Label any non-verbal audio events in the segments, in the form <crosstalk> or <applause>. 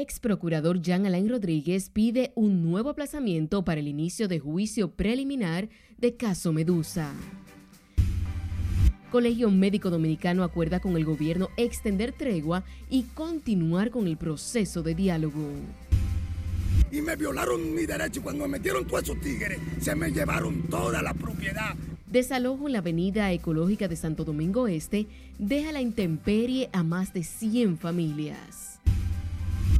ex procurador Jean Alain Rodríguez pide un nuevo aplazamiento para el inicio de juicio preliminar de caso Medusa. Colegio Médico Dominicano acuerda con el gobierno extender tregua y continuar con el proceso de diálogo. Y me violaron mi derecho cuando me metieron todos esos tigres, se me llevaron toda la propiedad. Desalojo en la avenida ecológica de Santo Domingo Este deja la intemperie a más de 100 familias.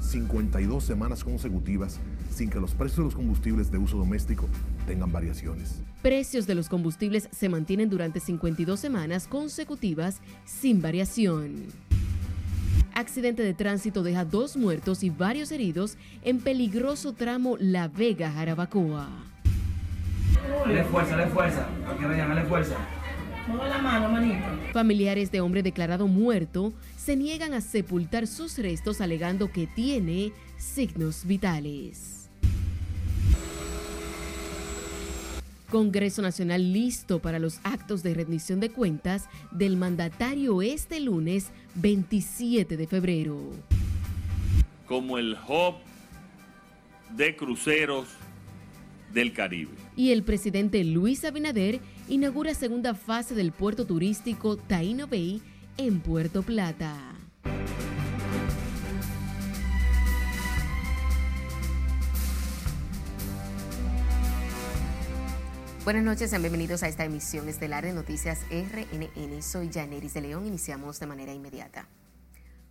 52 semanas consecutivas sin que los precios de los combustibles de uso doméstico tengan variaciones. Precios de los combustibles se mantienen durante 52 semanas consecutivas sin variación. Accidente de tránsito deja dos muertos y varios heridos en peligroso tramo La Vega-Jarabacoa. Dale fuerza, dale fuerza. Aquí vayan, dale fuerza. Mueve la mano, manito. Familiares de hombre declarado muerto se niegan a sepultar sus restos alegando que tiene signos vitales. Congreso Nacional listo para los actos de rendición de cuentas del mandatario este lunes 27 de febrero. Como el hub de cruceros del Caribe. Y el presidente Luis Abinader inaugura segunda fase del puerto turístico Taino Bay en Puerto Plata. Buenas noches, sean bienvenidos a esta emisión estelar de Noticias RNN. Soy Janeris de León. Iniciamos de manera inmediata.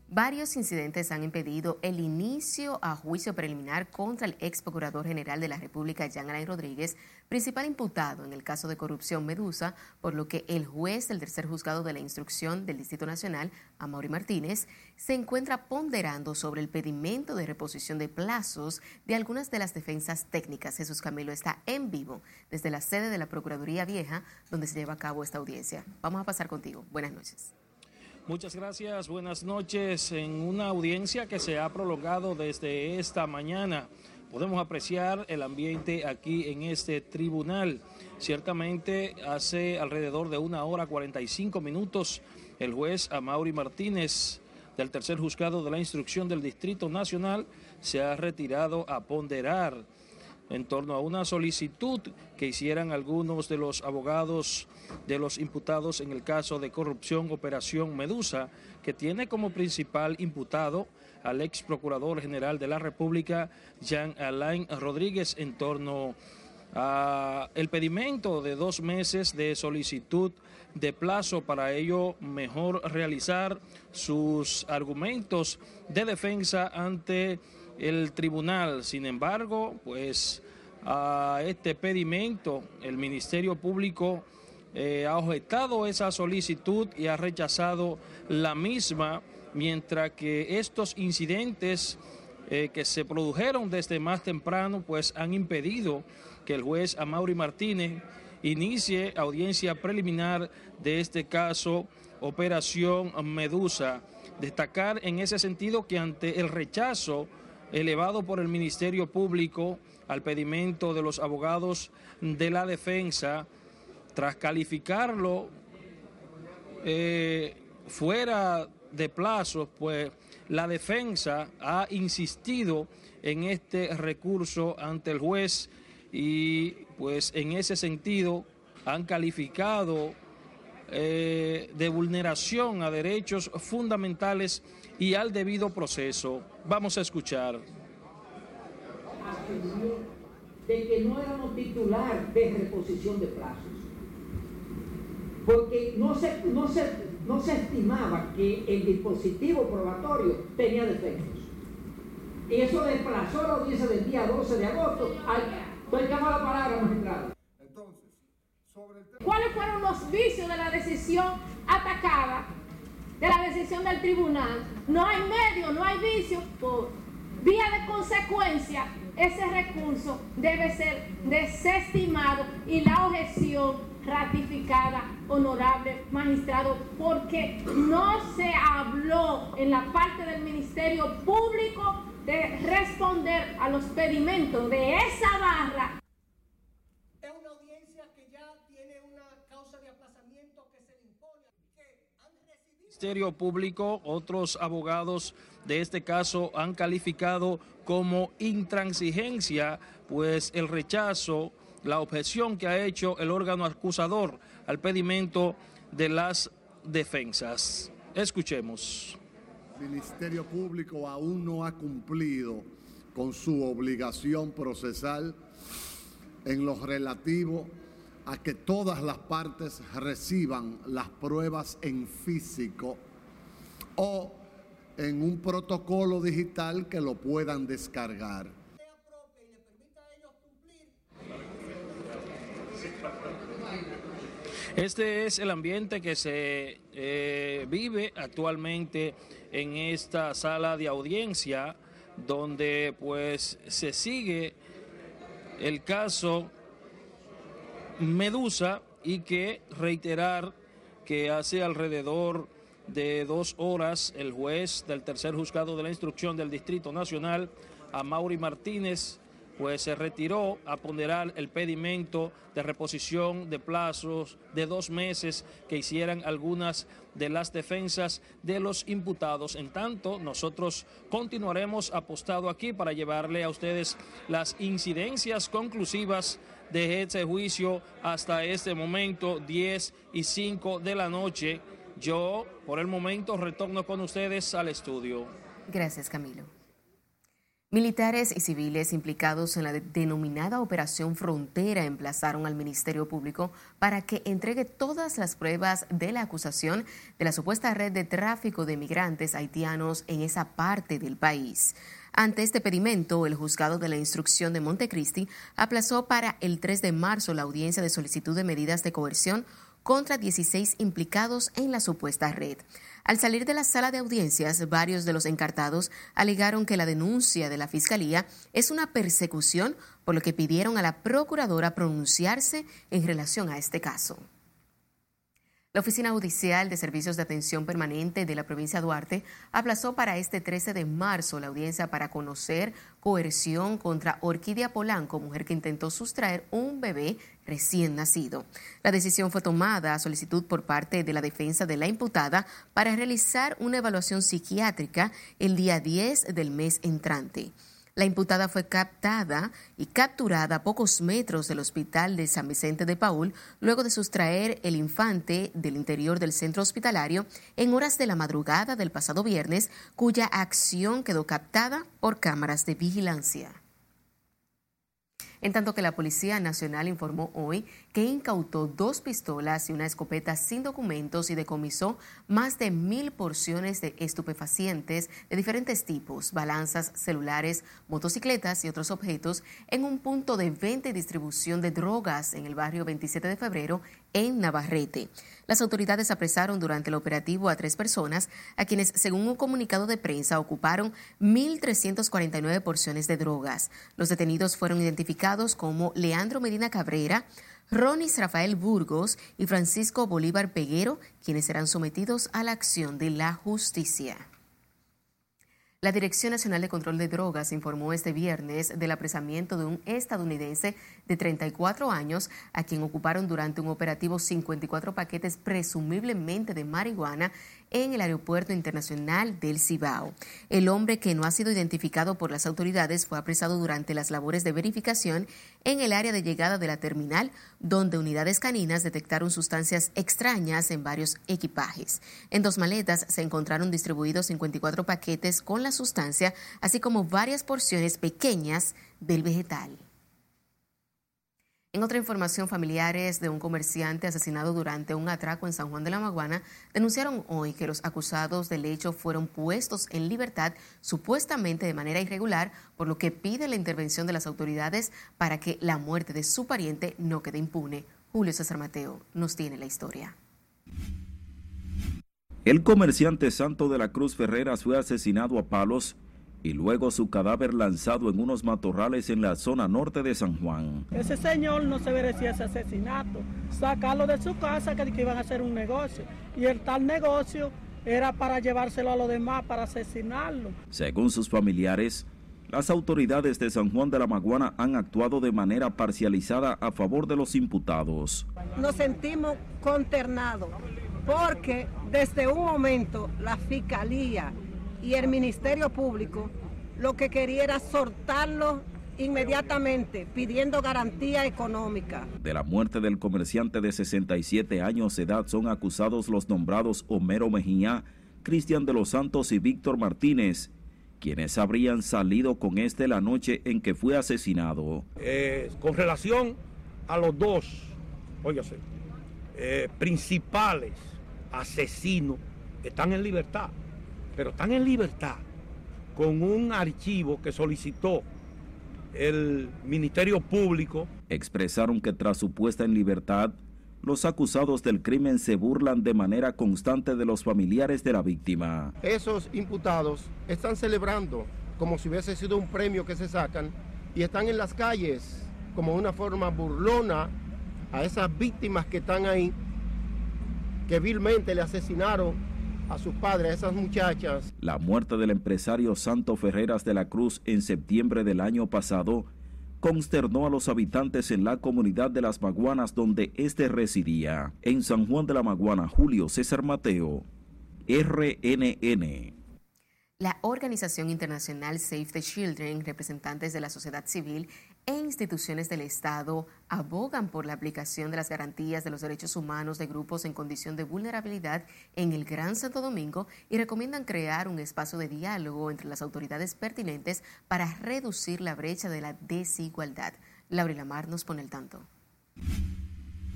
Varios incidentes han impedido el inicio a juicio preliminar contra el ex procurador general de la República, Jean Alain Rodríguez, principal imputado en el caso de corrupción Medusa, por lo que el juez del tercer juzgado de la instrucción del Distrito Nacional, Amaury Martínez, se encuentra ponderando sobre el pedimento de reposición de plazos de algunas de las defensas técnicas. Jesús Camilo está en vivo desde la sede de la Procuraduría Vieja, donde se lleva a cabo esta audiencia. Vamos a pasar contigo. Buenas noches. Muchas gracias, buenas noches. En una audiencia que se ha prolongado desde esta mañana, podemos apreciar el ambiente aquí en este tribunal. Ciertamente hace alrededor de una hora 45 minutos el juez Amaury Martínez del tercer juzgado de la instrucción del Distrito Nacional se ha retirado a ponderar en torno a una solicitud que hicieran algunos de los abogados de los imputados en el caso de corrupción Operación Medusa, que tiene como principal imputado al ex procurador general de la República, Jean Alain Rodríguez, en torno a el pedimento de dos meses de solicitud de plazo para ello mejor realizar sus argumentos de defensa ante el tribunal. Sin embargo, pues a este pedimento el Ministerio Público eh, ha objetado esa solicitud y ha rechazado la misma, mientras que estos incidentes eh, que se produjeron desde más temprano, pues han impedido que el juez Amaury Martínez inicie audiencia preliminar de este caso Operación Medusa. Destacar en ese sentido que ante el rechazo elevado por el Ministerio Público al pedimento de los abogados de la defensa, tras calificarlo eh, fuera de plazos, pues la defensa ha insistido en este recurso ante el juez y pues en ese sentido han calificado eh, de vulneración a derechos fundamentales y al debido proceso. Vamos a escuchar. De que no éramos titular de reposición de plazos. Porque no se, no se, no se estimaba que el dispositivo probatorio tenía defectos. Y eso desplazó la audiencia del día 12 de agosto. Estoy la palabra, magistrado. ¿Cuáles fueron los vicios de la decisión atacada, de la decisión del tribunal? No hay medio, no hay vicio. Por vía de consecuencia, ese recurso debe ser desestimado y la objeción ratificada, honorable magistrado, porque no se habló en la parte del Ministerio Público de responder a los pedimentos de esa barra. Ministerio Público, otros abogados de este caso han calificado como intransigencia, pues el rechazo, la objeción que ha hecho el órgano acusador al pedimento de las defensas. Escuchemos. El Ministerio Público aún no ha cumplido con su obligación procesal en lo relativo a que todas las partes reciban las pruebas en físico o en un protocolo digital que lo puedan descargar. Este es el ambiente que se eh, vive actualmente en esta sala de audiencia, donde pues se sigue el caso Medusa y que reiterar que hace alrededor de dos horas el juez del tercer juzgado de la instrucción del Distrito Nacional, a Mauri Martínez, pues se retiró a ponderar el pedimento de reposición de plazos de dos meses que hicieran algunas de las defensas de los imputados. En tanto, nosotros continuaremos apostado aquí para llevarle a ustedes las incidencias conclusivas de este juicio hasta este momento, 10 y 5 de la noche. Yo, por el momento, retorno con ustedes al estudio. Gracias, Camilo. Militares y civiles implicados en la denominada Operación Frontera emplazaron al Ministerio Público para que entregue todas las pruebas de la acusación de la supuesta red de tráfico de migrantes haitianos en esa parte del país. Ante este pedimento, el juzgado de la instrucción de Montecristi aplazó para el 3 de marzo la audiencia de solicitud de medidas de coerción contra 16 implicados en la supuesta red. Al salir de la sala de audiencias, varios de los encartados alegaron que la denuncia de la Fiscalía es una persecución, por lo que pidieron a la Procuradora pronunciarse en relación a este caso. La Oficina Judicial de Servicios de Atención Permanente de la provincia de Duarte aplazó para este 13 de marzo la audiencia para conocer coerción contra Orquídea Polanco, mujer que intentó sustraer un bebé recién nacido. La decisión fue tomada a solicitud por parte de la defensa de la imputada para realizar una evaluación psiquiátrica el día 10 del mes entrante. La imputada fue captada y capturada a pocos metros del hospital de San Vicente de Paul luego de sustraer el infante del interior del centro hospitalario en horas de la madrugada del pasado viernes, cuya acción quedó captada por cámaras de vigilancia en tanto que la Policía Nacional informó hoy que incautó dos pistolas y una escopeta sin documentos y decomisó más de mil porciones de estupefacientes de diferentes tipos, balanzas, celulares, motocicletas y otros objetos en un punto de venta y distribución de drogas en el barrio 27 de febrero en Navarrete. Las autoridades apresaron durante el operativo a tres personas, a quienes, según un comunicado de prensa, ocuparon 1.349 porciones de drogas. Los detenidos fueron identificados como Leandro Medina Cabrera, Ronis Rafael Burgos y Francisco Bolívar Peguero, quienes serán sometidos a la acción de la justicia. La Dirección Nacional de Control de Drogas informó este viernes del apresamiento de un estadounidense de 34 años a quien ocuparon durante un operativo 54 paquetes presumiblemente de marihuana en el Aeropuerto Internacional del Cibao. El hombre que no ha sido identificado por las autoridades fue apresado durante las labores de verificación en el área de llegada de la terminal, donde unidades caninas detectaron sustancias extrañas en varios equipajes. En dos maletas se encontraron distribuidos 54 paquetes con la sustancia, así como varias porciones pequeñas del vegetal. En otra información, familiares de un comerciante asesinado durante un atraco en San Juan de la Maguana denunciaron hoy que los acusados del hecho fueron puestos en libertad supuestamente de manera irregular, por lo que pide la intervención de las autoridades para que la muerte de su pariente no quede impune. Julio César Mateo nos tiene la historia. El comerciante Santo de la Cruz Ferreras fue asesinado a palos y luego su cadáver lanzado en unos matorrales en la zona norte de San Juan. Ese señor no se merecía ese asesinato, sacarlo de su casa que, iban a hacer un negocio y el tal negocio era para llevárselo a los demás, para asesinarlo. Según sus familiares, las autoridades de San Juan de la Maguana han actuado de manera parcializada a favor de los imputados. Nos sentimos consternados porque desde un momento la Fiscalía y el Ministerio Público lo que quería era soltarlo inmediatamente, pidiendo garantía económica. De la muerte del comerciante de 67 años de edad son acusados los nombrados Homero Mejía, Cristian de los Santos y Víctor Martínez, quienes habrían salido con este la noche en que fue asesinado. Eh, con relación a los dos, óigase, eh, principales asesinos, están en libertad, pero están en libertad con un archivo que solicitó el Ministerio Público. Expresaron que tras su puesta en libertad, los acusados del crimen se burlan de manera constante de los familiares de la víctima. Esos imputados están celebrando como si hubiese sido un premio que se sacan y están en las calles como una forma burlona a esas víctimas que están ahí, que vilmente le asesinaron a sus padres, a esas muchachas. La muerte del empresario Santo Ferreras de la Cruz en septiembre del año pasado consternó a los habitantes en la comunidad de Las Maguanas donde éste residía. En San Juan de la Maguana, Julio César Mateo, RNN. La organización internacional Save the Children, representantes de la sociedad civil e instituciones del Estado abogan por la aplicación de las garantías de los derechos humanos de grupos en condición de vulnerabilidad en el Gran Santo Domingo y recomiendan crear un espacio de diálogo entre las autoridades pertinentes para reducir la brecha de la desigualdad. Laura Lamar nos pone el tanto.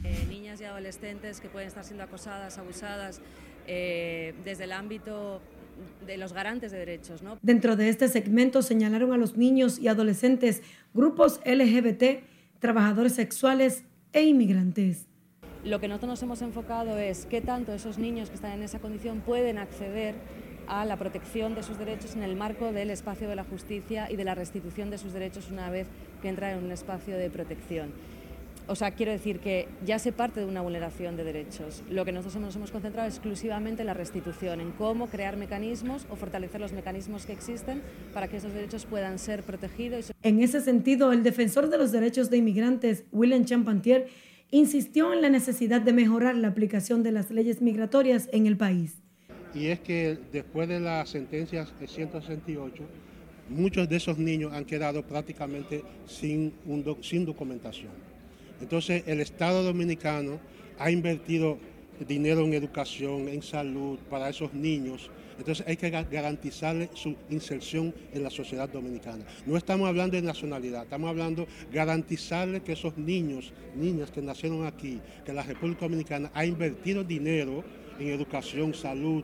Eh, niñas y adolescentes que pueden estar siendo acosadas, abusadas eh, desde el ámbito de los garantes de derechos. ¿no? Dentro de este segmento señalaron a los niños y adolescentes, grupos LGBT, trabajadores sexuales e inmigrantes. Lo que nosotros nos hemos enfocado es qué tanto esos niños que están en esa condición pueden acceder a la protección de sus derechos en el marco del espacio de la justicia y de la restitución de sus derechos una vez que entran en un espacio de protección. O sea, quiero decir que ya se parte de una vulneración de derechos. Lo que nosotros nos hemos concentrado exclusivamente en la restitución, en cómo crear mecanismos o fortalecer los mecanismos que existen para que esos derechos puedan ser protegidos. En ese sentido, el defensor de los derechos de inmigrantes, William Champantier, insistió en la necesidad de mejorar la aplicación de las leyes migratorias en el país. Y es que después de las sentencias 168, muchos de esos niños han quedado prácticamente sin, sin documentación. Entonces el Estado dominicano ha invertido dinero en educación, en salud para esos niños. Entonces hay que garantizarle su inserción en la sociedad dominicana. No estamos hablando de nacionalidad, estamos hablando de garantizarle que esos niños, niñas que nacieron aquí, que la República Dominicana ha invertido dinero en educación, salud.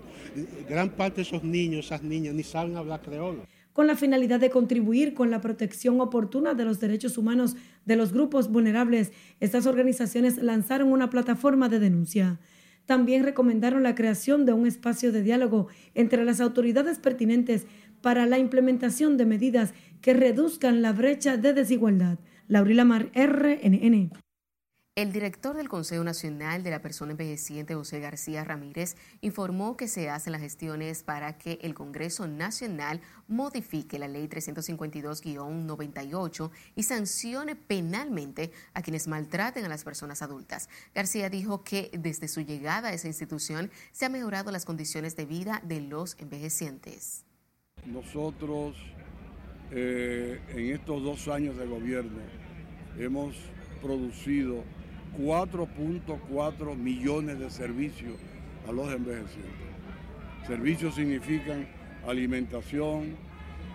Gran parte de esos niños, esas niñas, ni saben hablar creolo con la finalidad de contribuir con la protección oportuna de los derechos humanos de los grupos vulnerables. Estas organizaciones lanzaron una plataforma de denuncia. También recomendaron la creación de un espacio de diálogo entre las autoridades pertinentes para la implementación de medidas que reduzcan la brecha de desigualdad. Laurila Mar, RNN. El director del Consejo Nacional de la Persona Envejeciente, José García Ramírez, informó que se hacen las gestiones para que el Congreso Nacional modifique la Ley 352-98 y sancione penalmente a quienes maltraten a las personas adultas. García dijo que desde su llegada a esa institución se han mejorado las condiciones de vida de los envejecientes. Nosotros, eh, en estos dos años de gobierno, hemos producido 4.4 millones de servicios a los envejecientes. Servicios significan alimentación,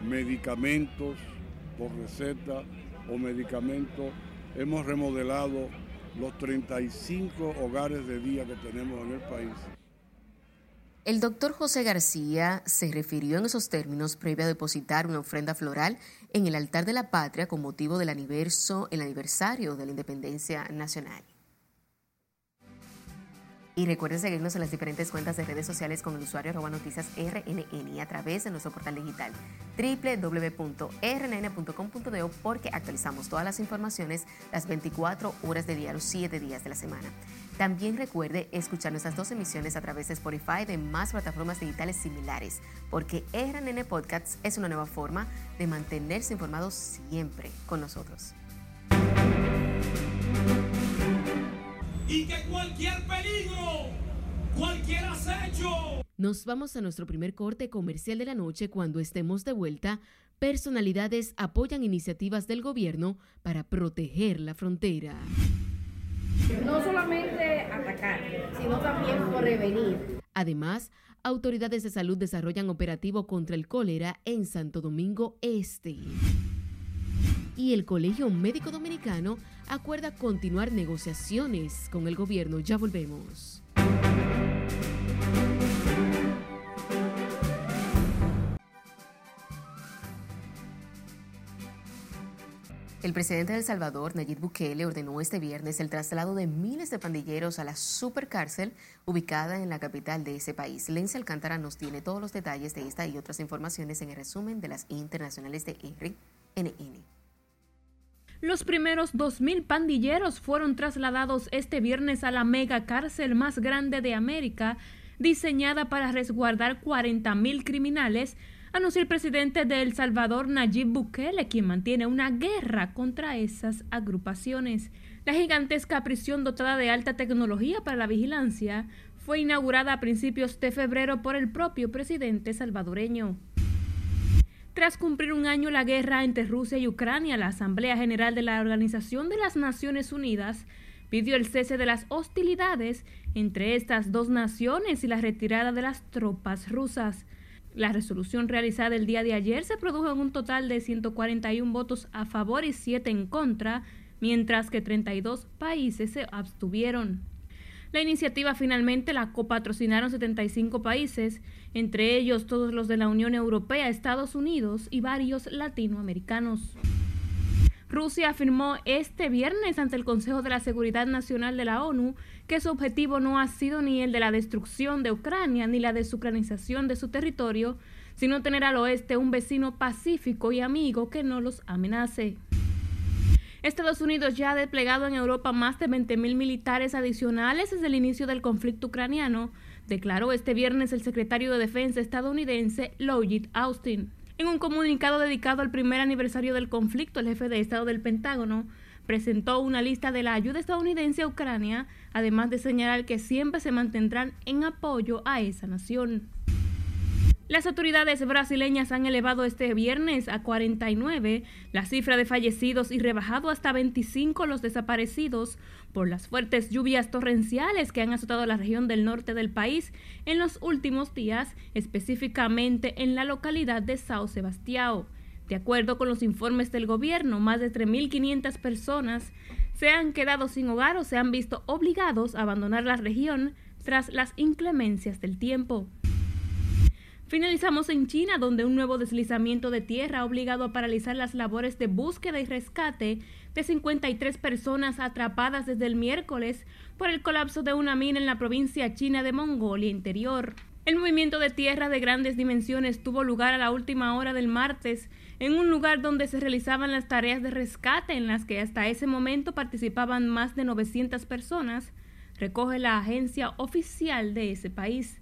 medicamentos por receta o medicamentos. Hemos remodelado los 35 hogares de día que tenemos en el país. El doctor José García se refirió en esos términos previo a depositar una ofrenda floral en el altar de la patria con motivo del aniverso, el aniversario de la independencia nacional. Y recuerden seguirnos en las diferentes cuentas de redes sociales con el usuario arroba noticias RNN y a través de nuestro portal digital www.rnn.com.de porque actualizamos todas las informaciones las 24 horas de día, los 7 días de la semana. También recuerde escuchar nuestras dos emisiones a través de Spotify y de más plataformas digitales similares, porque RNN Podcasts es una nueva forma de mantenerse informados siempre con nosotros. Y que cualquier peligro cualquier acecho. Nos vamos a nuestro primer corte comercial de la noche cuando estemos de vuelta. Personalidades apoyan iniciativas del gobierno para proteger la frontera. No solamente atacar, sino también prevenir. Además, autoridades de salud desarrollan operativo contra el cólera en Santo Domingo Este. Y el Colegio Médico Dominicano acuerda continuar negociaciones con el gobierno. Ya volvemos. El presidente de El Salvador, Nayib Bukele, ordenó este viernes el traslado de miles de pandilleros a la supercárcel ubicada en la capital de ese país. Lencia Alcántara nos tiene todos los detalles de esta y otras informaciones en el resumen de las internacionales de RNN. Los primeros 2.000 pandilleros fueron trasladados este viernes a la mega cárcel más grande de América, diseñada para resguardar 40.000 criminales anunció el presidente de El Salvador, Nayib Bukele, quien mantiene una guerra contra esas agrupaciones. La gigantesca prisión dotada de alta tecnología para la vigilancia fue inaugurada a principios de febrero por el propio presidente salvadoreño. Tras cumplir un año la guerra entre Rusia y Ucrania, la Asamblea General de la Organización de las Naciones Unidas pidió el cese de las hostilidades entre estas dos naciones y la retirada de las tropas rusas. La resolución realizada el día de ayer se produjo en un total de 141 votos a favor y 7 en contra, mientras que 32 países se abstuvieron. La iniciativa finalmente la copatrocinaron 75 países, entre ellos todos los de la Unión Europea, Estados Unidos y varios latinoamericanos. Rusia afirmó este viernes ante el Consejo de la Seguridad Nacional de la ONU que su objetivo no ha sido ni el de la destrucción de Ucrania ni la desucranización de su territorio, sino tener al oeste un vecino pacífico y amigo que no los amenace. Estados Unidos ya ha desplegado en Europa más de 20.000 militares adicionales desde el inicio del conflicto ucraniano, declaró este viernes el secretario de Defensa estadounidense Lloyd Austin. En un comunicado dedicado al primer aniversario del conflicto, el jefe de Estado del Pentágono presentó una lista de la ayuda estadounidense a Ucrania, además de señalar que siempre se mantendrán en apoyo a esa nación. Las autoridades brasileñas han elevado este viernes a 49 la cifra de fallecidos y rebajado hasta 25 los desaparecidos por las fuertes lluvias torrenciales que han azotado la región del norte del país en los últimos días, específicamente en la localidad de Sao Sebastião. De acuerdo con los informes del gobierno, más de 3.500 personas se han quedado sin hogar o se han visto obligados a abandonar la región tras las inclemencias del tiempo. Finalizamos en China, donde un nuevo deslizamiento de tierra ha obligado a paralizar las labores de búsqueda y rescate de 53 personas atrapadas desde el miércoles por el colapso de una mina en la provincia china de Mongolia Interior. El movimiento de tierra de grandes dimensiones tuvo lugar a la última hora del martes en un lugar donde se realizaban las tareas de rescate en las que hasta ese momento participaban más de 900 personas, recoge la agencia oficial de ese país.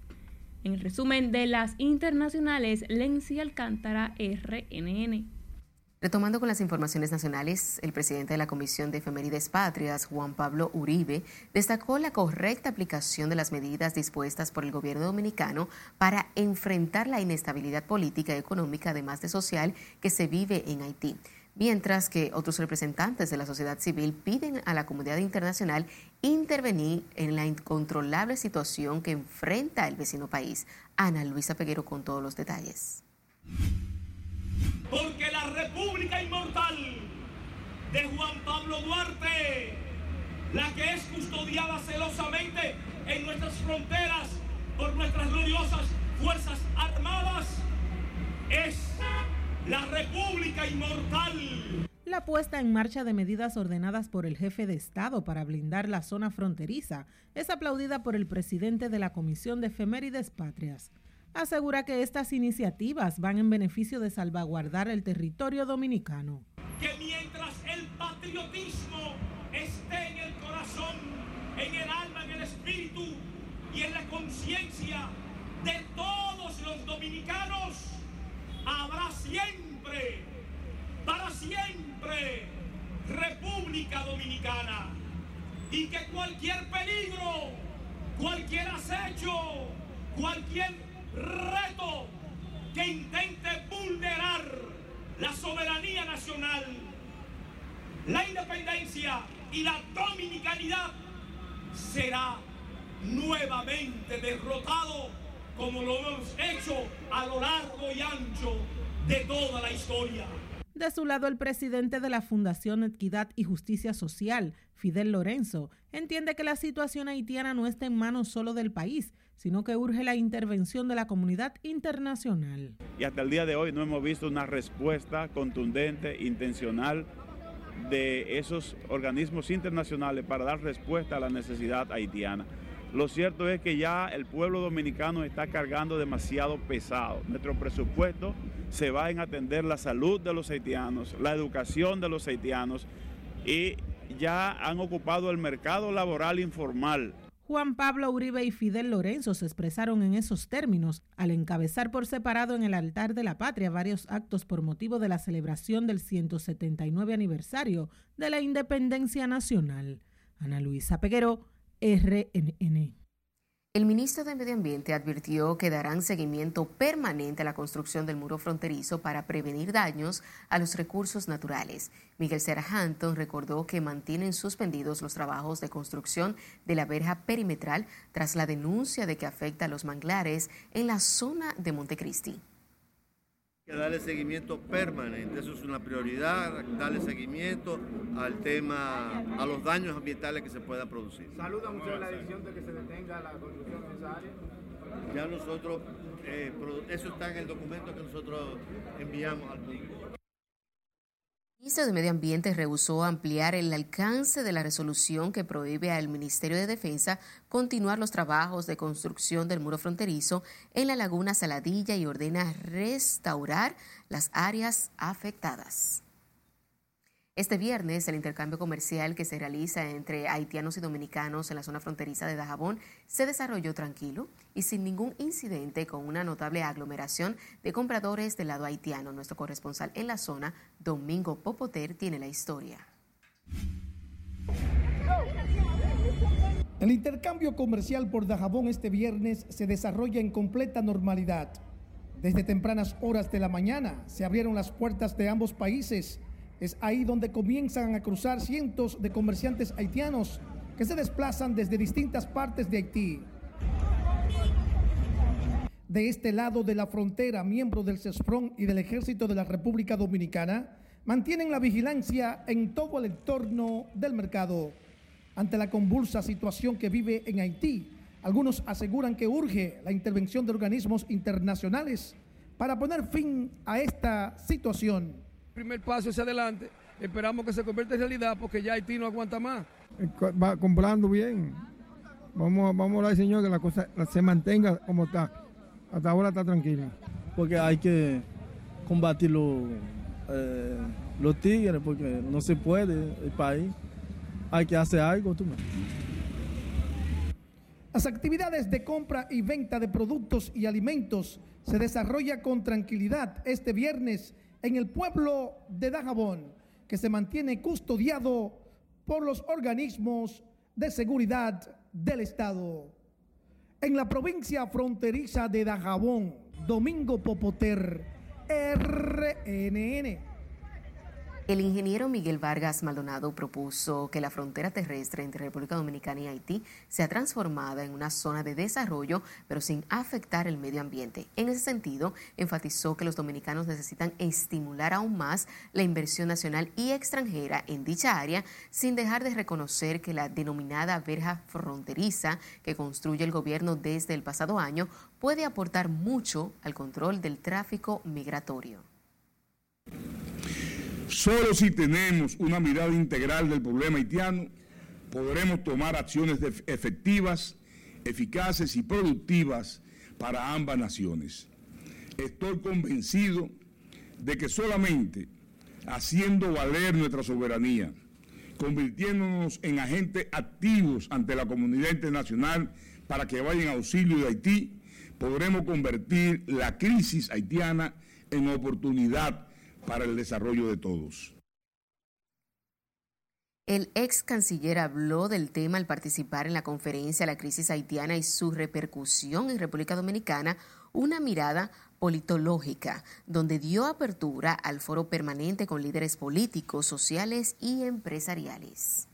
En el resumen de las internacionales, Lenzi Alcántara, RNN. Retomando con las informaciones nacionales, el presidente de la Comisión de Efemérides Patrias, Juan Pablo Uribe, destacó la correcta aplicación de las medidas dispuestas por el gobierno dominicano para enfrentar la inestabilidad política y económica, además de social, que se vive en Haití mientras que otros representantes de la sociedad civil piden a la comunidad internacional intervenir en la incontrolable situación que enfrenta el vecino país. Ana Luisa Peguero con todos los detalles. Porque la República Inmortal de Juan Pablo Duarte, la que es custodiada celosamente en nuestras fronteras por nuestras gloriosas Fuerzas Armadas, es la República Inmortal. La puesta en marcha de medidas ordenadas por el jefe de Estado para blindar la zona fronteriza es aplaudida por el presidente de la Comisión de Efemérides Patrias. Asegura que estas iniciativas van en beneficio de salvaguardar el territorio dominicano. Que mientras el patriotismo esté en el corazón, en el alma, en el espíritu y en la conciencia de todos los dominicanos, habrá siempre, para siempre, República Dominicana. Y que cualquier peligro, cualquier acecho, cualquier reto que intente vulnerar la soberanía nacional, la independencia y la dominicanidad será nuevamente derrotado como lo hemos hecho a lo largo y ancho de toda la historia. De su lado, el presidente de la Fundación Equidad y Justicia Social, Fidel Lorenzo, entiende que la situación haitiana no está en manos solo del país, sino que urge la intervención de la comunidad internacional. Y hasta el día de hoy no hemos visto una respuesta contundente, intencional de esos organismos internacionales para dar respuesta a la necesidad haitiana. Lo cierto es que ya el pueblo dominicano está cargando demasiado pesado. Nuestro presupuesto se va en atender la salud de los haitianos, la educación de los haitianos y ya han ocupado el mercado laboral informal. Juan Pablo Uribe y Fidel Lorenzo se expresaron en esos términos al encabezar por separado en el altar de la patria varios actos por motivo de la celebración del 179 aniversario de la independencia nacional. Ana Luisa Peguero, RNN. El ministro de Medio Ambiente advirtió que darán seguimiento permanente a la construcción del muro fronterizo para prevenir daños a los recursos naturales. Miguel Serra Hampton recordó que mantienen suspendidos los trabajos de construcción de la verja perimetral tras la denuncia de que afecta a los manglares en la zona de Montecristi que darle seguimiento permanente, eso es una prioridad, darle seguimiento al tema, a los daños ambientales que se puedan producir. ¿Saludan ustedes la decisión de que se detenga la construcción de esa área? Ya nosotros, eh, eso está en el documento que nosotros enviamos al público. El ministro de Medio Ambiente rehusó ampliar el alcance de la resolución que prohíbe al Ministerio de Defensa continuar los trabajos de construcción del muro fronterizo en la laguna Saladilla y ordena restaurar las áreas afectadas. Este viernes, el intercambio comercial que se realiza entre haitianos y dominicanos en la zona fronteriza de Dajabón se desarrolló tranquilo y sin ningún incidente con una notable aglomeración de compradores del lado haitiano. Nuestro corresponsal en la zona, Domingo Popoter, tiene la historia. El intercambio comercial por Dajabón este viernes se desarrolla en completa normalidad. Desde tempranas horas de la mañana se abrieron las puertas de ambos países es ahí donde comienzan a cruzar cientos de comerciantes haitianos que se desplazan desde distintas partes de Haití. De este lado de la frontera, miembros del CESFRON y del Ejército de la República Dominicana mantienen la vigilancia en todo el entorno del mercado. Ante la convulsa situación que vive en Haití, algunos aseguran que urge la intervención de organismos internacionales para poner fin a esta situación primer paso hacia adelante. Esperamos que se convierta en realidad porque ya Haití no aguanta más. Va comprando bien. Vamos, vamos a orar, Señor, que la cosa se mantenga como está. Hasta ahora está tranquila. Porque hay que combatir los, eh, los tigres, porque no se puede el país. Hay que hacer algo. Tú. Las actividades de compra y venta de productos y alimentos se desarrolla con tranquilidad este viernes en el pueblo de Dajabón, que se mantiene custodiado por los organismos de seguridad del Estado. En la provincia fronteriza de Dajabón, Domingo Popoter, RNN. El ingeniero Miguel Vargas Maldonado propuso que la frontera terrestre entre República Dominicana y Haití sea transformada en una zona de desarrollo, pero sin afectar el medio ambiente. En ese sentido, enfatizó que los dominicanos necesitan estimular aún más la inversión nacional y extranjera en dicha área, sin dejar de reconocer que la denominada verja fronteriza que construye el gobierno desde el pasado año puede aportar mucho al control del tráfico migratorio. Solo si tenemos una mirada integral del problema haitiano, podremos tomar acciones efectivas, eficaces y productivas para ambas naciones. Estoy convencido de que solamente haciendo valer nuestra soberanía, convirtiéndonos en agentes activos ante la comunidad internacional para que vayan en auxilio de Haití, podremos convertir la crisis haitiana en oportunidad para el desarrollo de todos. El ex canciller habló del tema al participar en la conferencia La crisis haitiana y su repercusión en República Dominicana, una mirada politológica, donde dio apertura al foro permanente con líderes políticos, sociales y empresariales.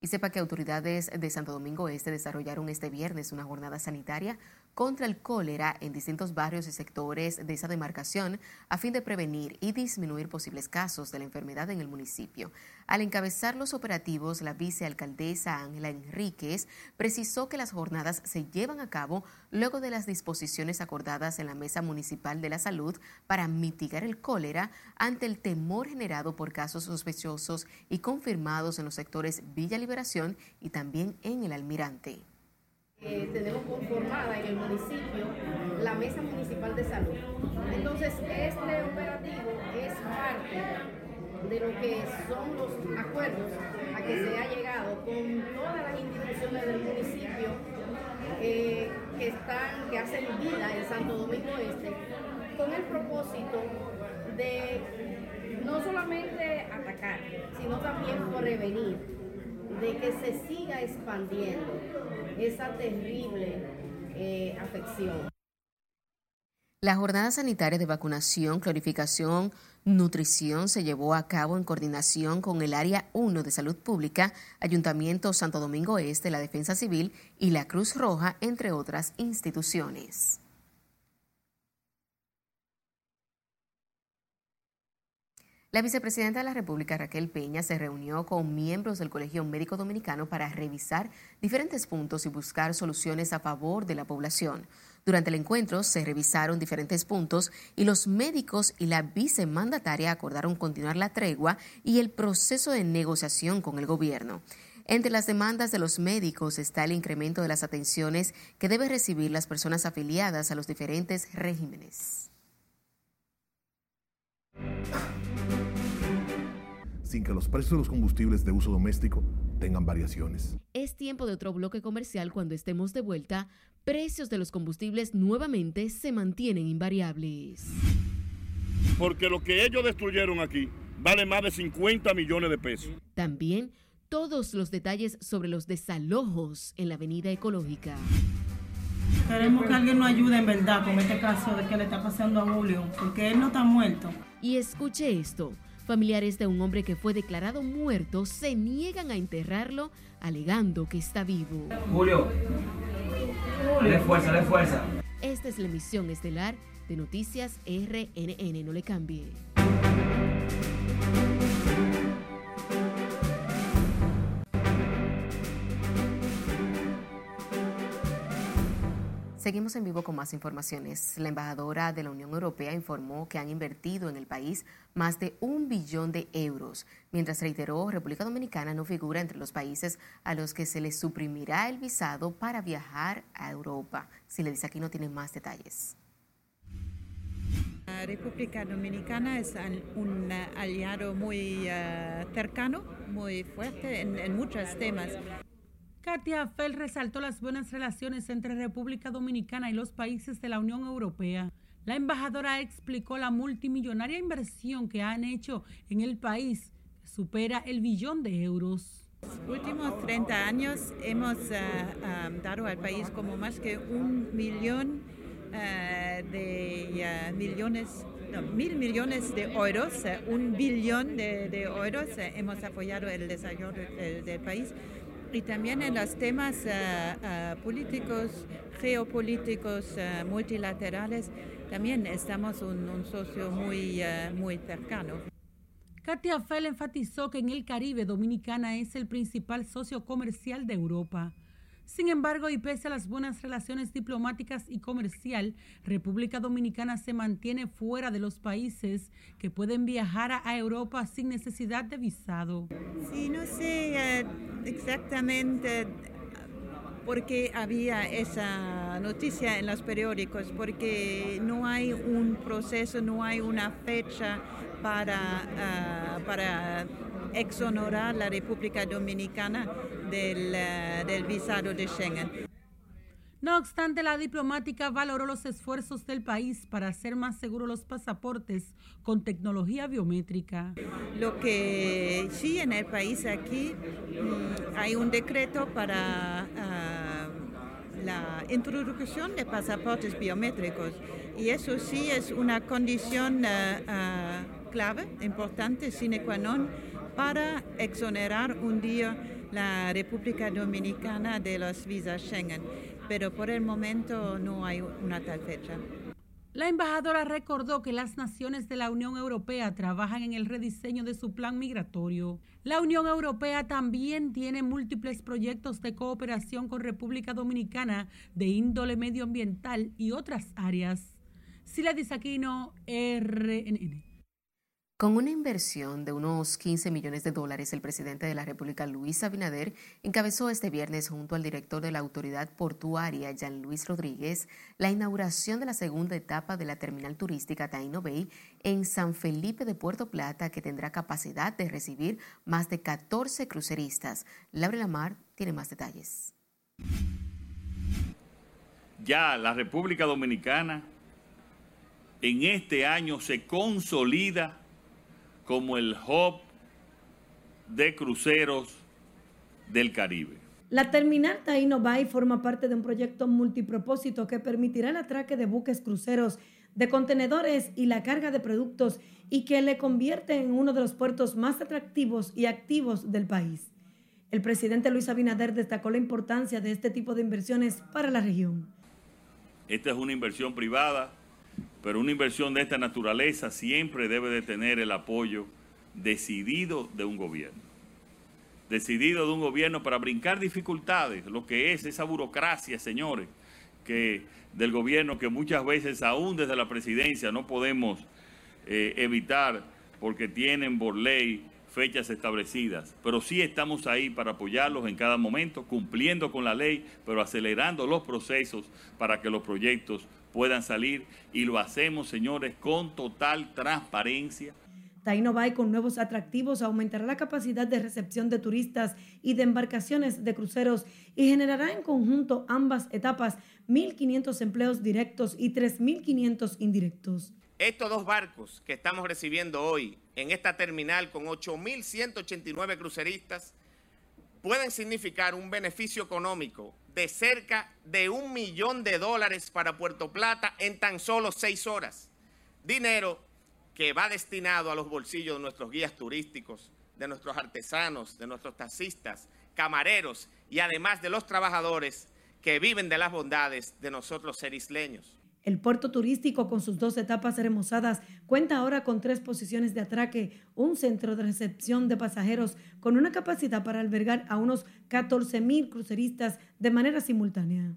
Y sepa que autoridades de Santo Domingo Este desarrollaron este viernes una jornada sanitaria contra el cólera en distintos barrios y sectores de esa demarcación a fin de prevenir y disminuir posibles casos de la enfermedad en el municipio. Al encabezar los operativos, la vicealcaldesa Ángela Enríquez precisó que las jornadas se llevan a cabo luego de las disposiciones acordadas en la Mesa Municipal de la Salud para mitigar el cólera ante el temor generado por casos sospechosos y confirmados en los sectores Villa Liberación y también en el Almirante. Eh, tenemos conformada en el municipio la Mesa Municipal de Salud. Entonces, este operativo es parte de lo que son los acuerdos a que se ha llegado con todas las instituciones del municipio eh, que están, que hacen vida en Santo Domingo Este, con el propósito de no solamente atacar, sino también prevenir de que se siga expandiendo esa terrible eh, afección. La jornada sanitaria de vacunación, clorificación, nutrición se llevó a cabo en coordinación con el Área 1 de Salud Pública, Ayuntamiento Santo Domingo Este, la Defensa Civil y la Cruz Roja, entre otras instituciones. La vicepresidenta de la República, Raquel Peña, se reunió con miembros del Colegio Médico Dominicano para revisar diferentes puntos y buscar soluciones a favor de la población. Durante el encuentro se revisaron diferentes puntos y los médicos y la vicemandataria acordaron continuar la tregua y el proceso de negociación con el gobierno. Entre las demandas de los médicos está el incremento de las atenciones que deben recibir las personas afiliadas a los diferentes regímenes sin que los precios de los combustibles de uso doméstico tengan variaciones. Es tiempo de otro bloque comercial cuando estemos de vuelta. Precios de los combustibles nuevamente se mantienen invariables. Porque lo que ellos destruyeron aquí vale más de 50 millones de pesos. También todos los detalles sobre los desalojos en la avenida ecológica. Queremos que alguien nos ayude en verdad con este caso de que le está pasando a Julio, porque él no está muerto. Y escuche esto. Familiares de un hombre que fue declarado muerto se niegan a enterrarlo alegando que está vivo. Julio, de fuerza, de fuerza. Esta es la emisión estelar de Noticias RNN. No le cambie. Seguimos en vivo con más informaciones. La embajadora de la Unión Europea informó que han invertido en el país más de un billón de euros, mientras reiteró República Dominicana no figura entre los países a los que se les suprimirá el visado para viajar a Europa. Si le dice aquí no tiene más detalles. La República Dominicana es un aliado muy eh, cercano, muy fuerte en, en muchos temas. Katia Fell resaltó las buenas relaciones entre República Dominicana y los países de la Unión Europea. La embajadora explicó la multimillonaria inversión que han hecho en el país, que supera el billón de euros. Los últimos 30 años hemos um, dado al país como más que un millón uh, de uh, millones mil millones de euros, un billón de, euros. hemos apoyado el desarrollo del país y también en los temas uh, uh, políticos, geopolíticos, uh, multilaterales, también estamos un, un socio muy, muy cercano. Katia Fell enfatizó que en el Caribe Dominicana es el principal socio comercial de Europa. Sin embargo, y pese a las buenas relaciones diplomáticas y comercial, República Dominicana se mantiene fuera de los países que pueden viajar a Europa sin necesidad de visado. Sí, no sé exactamente por qué había esa noticia en los periódicos, porque no hay un proceso, no hay una fecha para, uh, para exonerar la República Dominicana del, del visado de Schengen. No obstante, la diplomática valoró los esfuerzos del país para hacer más seguros los pasaportes con tecnología biométrica. Lo que sí en el país aquí mm, hay un decreto para ah, la introducción de pasaportes biométricos y eso sí es una condición ah, ah, clave, importante, sine qua non, para exonerar un día la República Dominicana de los visas Schengen pero por el momento no hay una tal fecha. La embajadora recordó que las naciones de la Unión Europea trabajan en el rediseño de su plan migratorio. La Unión Europea también tiene múltiples proyectos de cooperación con República Dominicana de índole medioambiental y otras áreas. Sila Disaquino, RNN. Con una inversión de unos 15 millones de dólares, el presidente de la República, Luis Abinader, encabezó este viernes junto al director de la Autoridad Portuaria, Jean Luis Rodríguez, la inauguración de la segunda etapa de la terminal turística Taino Bay en San Felipe de Puerto Plata, que tendrá capacidad de recibir más de 14 cruceristas. Laura Lamar tiene más detalles. Ya la República Dominicana en este año se consolida como el hub de cruceros del Caribe. La terminal Taino Bay forma parte de un proyecto multipropósito que permitirá el atraque de buques cruceros, de contenedores y la carga de productos y que le convierte en uno de los puertos más atractivos y activos del país. El presidente Luis Abinader destacó la importancia de este tipo de inversiones para la región. Esta es una inversión privada pero una inversión de esta naturaleza siempre debe de tener el apoyo decidido de un gobierno. Decidido de un gobierno para brincar dificultades, lo que es esa burocracia, señores, que del gobierno que muchas veces aún desde la presidencia no podemos eh, evitar porque tienen por ley fechas establecidas, pero sí estamos ahí para apoyarlos en cada momento, cumpliendo con la ley, pero acelerando los procesos para que los proyectos puedan salir y lo hacemos, señores, con total transparencia. Taino Bay con nuevos atractivos aumentará la capacidad de recepción de turistas y de embarcaciones de cruceros y generará en conjunto ambas etapas 1.500 empleos directos y 3.500 indirectos. Estos dos barcos que estamos recibiendo hoy en esta terminal con 8.189 cruceristas pueden significar un beneficio económico de cerca de un millón de dólares para Puerto Plata en tan solo seis horas. Dinero que va destinado a los bolsillos de nuestros guías turísticos, de nuestros artesanos, de nuestros taxistas, camareros y además de los trabajadores que viven de las bondades de nosotros ser isleños. El puerto turístico, con sus dos etapas remozadas, cuenta ahora con tres posiciones de atraque, un centro de recepción de pasajeros con una capacidad para albergar a unos 14 mil cruceristas de manera simultánea.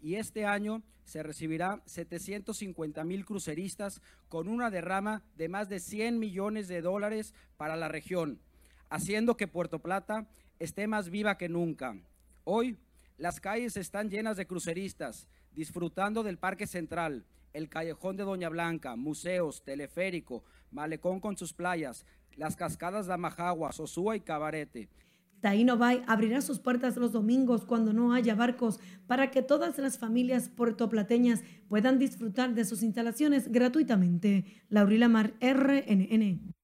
Y este año se recibirá 750 mil cruceristas con una derrama de más de 100 millones de dólares para la región, haciendo que Puerto Plata esté más viva que nunca. Hoy, las calles están llenas de cruceristas disfrutando del Parque Central, el Callejón de Doña Blanca, museos, teleférico, malecón con sus playas, las cascadas de Amajagua, Sosúa y Cabarete. Taino Bay abrirá sus puertas los domingos cuando no haya barcos para que todas las familias puertoplateñas puedan disfrutar de sus instalaciones gratuitamente. Laurila Mar, RNN.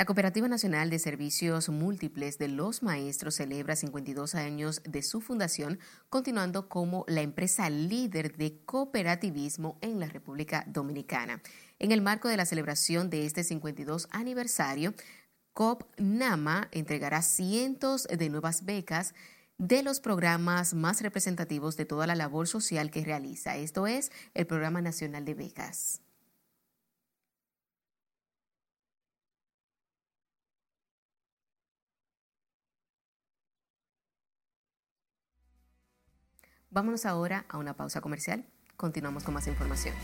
La Cooperativa Nacional de Servicios Múltiples de los Maestros celebra 52 años de su fundación, continuando como la empresa líder de cooperativismo en la República Dominicana. En el marco de la celebración de este 52 aniversario, COP NAMA entregará cientos de nuevas becas de los programas más representativos de toda la labor social que realiza. Esto es el Programa Nacional de Becas. Vámonos ahora a una pausa comercial. Continuamos con más información.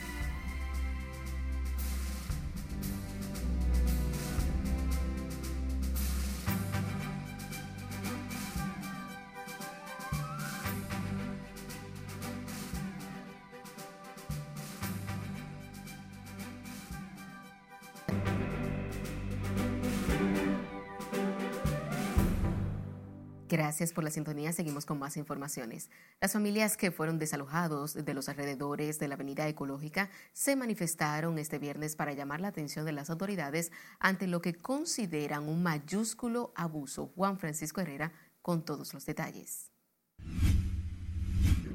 Gracias por la sintonía. Seguimos con más informaciones. Las familias que fueron desalojados de los alrededores de la Avenida Ecológica se manifestaron este viernes para llamar la atención de las autoridades ante lo que consideran un mayúsculo abuso. Juan Francisco Herrera con todos los detalles.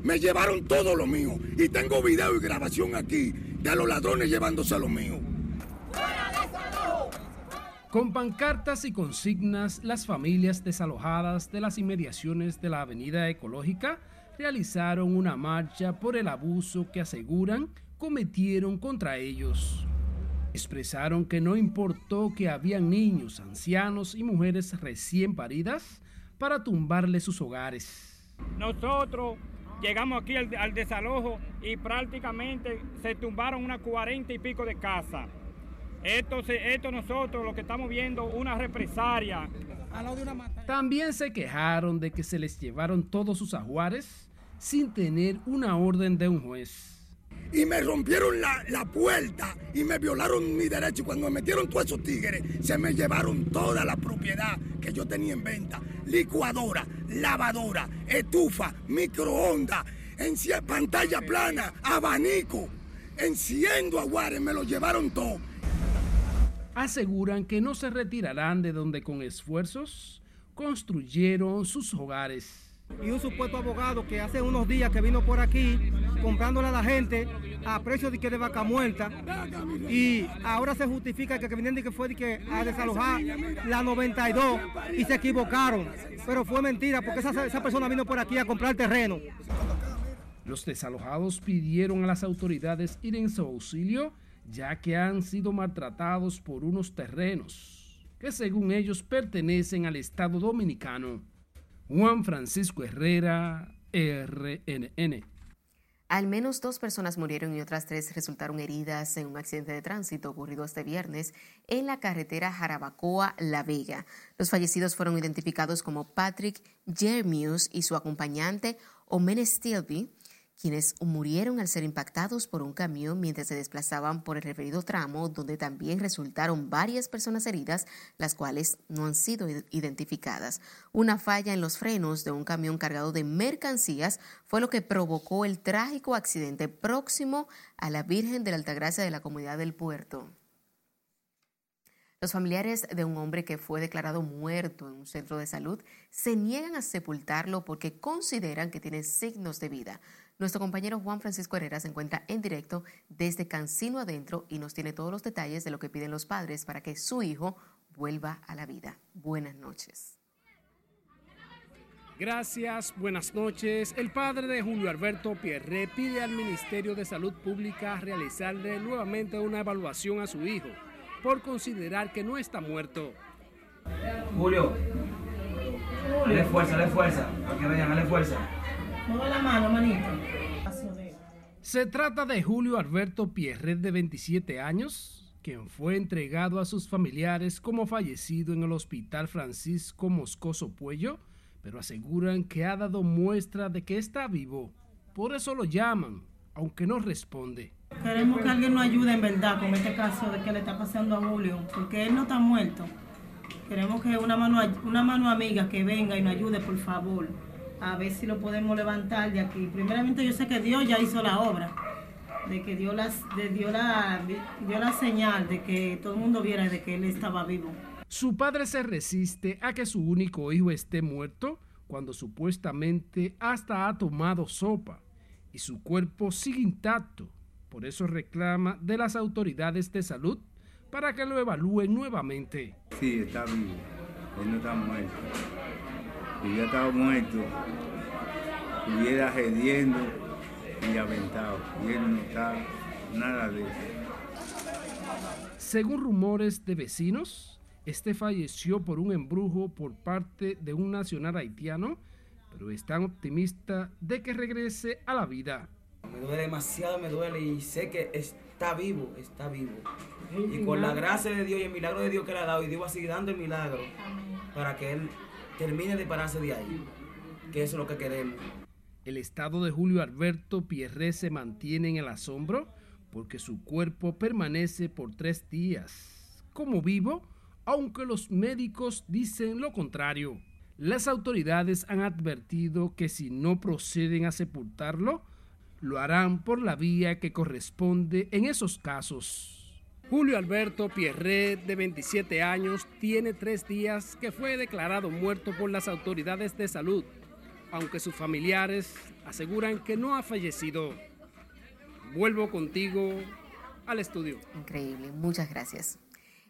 Me llevaron todo lo mío y tengo video y grabación aquí de los ladrones llevándose lo mío. Con pancartas y consignas, las familias desalojadas de las inmediaciones de la Avenida Ecológica realizaron una marcha por el abuso que aseguran cometieron contra ellos. Expresaron que no importó que habían niños, ancianos y mujeres recién paridas para tumbarle sus hogares. Nosotros llegamos aquí al, al desalojo y prácticamente se tumbaron unas cuarenta y pico de casas. Esto, esto nosotros lo que estamos viendo, una represaria. También se quejaron de que se les llevaron todos sus ajuares sin tener una orden de un juez. Y me rompieron la, la puerta y me violaron mi derecho. Y cuando me metieron todos esos tigres, se me llevaron toda la propiedad que yo tenía en venta. Licuadora, lavadora, estufa, microondas, pantalla plana, abanico. Enciendo aguares, me lo llevaron todo aseguran que no se retirarán de donde con esfuerzos construyeron sus hogares. Y un supuesto abogado que hace unos días que vino por aquí comprándole a la gente a precio de que de vaca muerta y ahora se justifica que, vinieron de que fue de que a desalojar la 92 y se equivocaron. Pero fue mentira porque esa, esa persona vino por aquí a comprar terreno. Los desalojados pidieron a las autoridades ir en su auxilio ya que han sido maltratados por unos terrenos que según ellos pertenecen al Estado Dominicano. Juan Francisco Herrera, RNN. Al menos dos personas murieron y otras tres resultaron heridas en un accidente de tránsito ocurrido este viernes en la carretera Jarabacoa-La Vega. Los fallecidos fueron identificados como Patrick Jermius y su acompañante Omen Stilby quienes murieron al ser impactados por un camión mientras se desplazaban por el referido tramo, donde también resultaron varias personas heridas, las cuales no han sido identificadas. Una falla en los frenos de un camión cargado de mercancías fue lo que provocó el trágico accidente próximo a la Virgen de la Altagracia de la comunidad del puerto. Los familiares de un hombre que fue declarado muerto en un centro de salud se niegan a sepultarlo porque consideran que tiene signos de vida. Nuestro compañero Juan Francisco Herrera se encuentra en directo desde Cancino Adentro y nos tiene todos los detalles de lo que piden los padres para que su hijo vuelva a la vida. Buenas noches. Gracias, buenas noches. El padre de Julio Alberto Pierre pide al Ministerio de Salud Pública realizarle nuevamente una evaluación a su hijo por considerar que no está muerto. Julio, dale fuerza, dale fuerza, para que vean, dale fuerza. La mano, manito. Se trata de Julio Alberto Pierret, de 27 años, quien fue entregado a sus familiares como fallecido en el Hospital Francisco Moscoso Puello, pero aseguran que ha dado muestra de que está vivo. Por eso lo llaman, aunque no responde. Queremos que alguien nos ayude en verdad con este caso de que le está pasando a Julio, porque él no está muerto. Queremos que una mano, una mano amiga que venga y nos ayude, por favor a ver si lo podemos levantar de aquí. Primeramente yo sé que Dios ya hizo la obra, de que dio, las, de, dio, la, dio la señal de que todo el mundo viera de que él estaba vivo. Su padre se resiste a que su único hijo esté muerto cuando supuestamente hasta ha tomado sopa y su cuerpo sigue intacto. Por eso reclama de las autoridades de salud para que lo evalúen nuevamente. Sí, está vivo. Él no está muerto si ya estaba muerto, estuviera gediendo y aventado. Y él no está nada de eso. Según rumores de vecinos, este falleció por un embrujo por parte de un nacional haitiano, pero están optimistas de que regrese a la vida. Me duele demasiado, me duele y sé que está vivo, está vivo. Y con la gracia de Dios y el milagro de Dios que le ha dado, y Dios va a seguir dando el milagro para que Él termine de pararse de ahí, que eso es lo que queremos. El estado de Julio Alberto Pierre se mantiene en el asombro porque su cuerpo permanece por tres días como vivo, aunque los médicos dicen lo contrario. Las autoridades han advertido que si no proceden a sepultarlo, lo harán por la vía que corresponde en esos casos. Julio Alberto Pierre, de 27 años, tiene tres días que fue declarado muerto por las autoridades de salud, aunque sus familiares aseguran que no ha fallecido. Vuelvo contigo al estudio. Increíble, muchas gracias.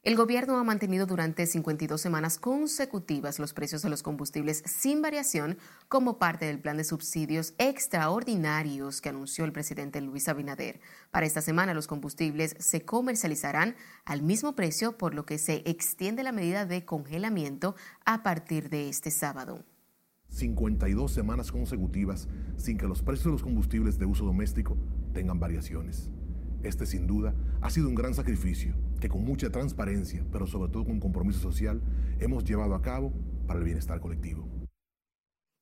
El gobierno ha mantenido durante 52 semanas consecutivas los precios de los combustibles sin variación como parte del plan de subsidios extraordinarios que anunció el presidente Luis Abinader. Para esta semana los combustibles se comercializarán al mismo precio, por lo que se extiende la medida de congelamiento a partir de este sábado. 52 semanas consecutivas sin que los precios de los combustibles de uso doméstico tengan variaciones. Este sin duda ha sido un gran sacrificio que con mucha transparencia, pero sobre todo con compromiso social, hemos llevado a cabo para el bienestar colectivo.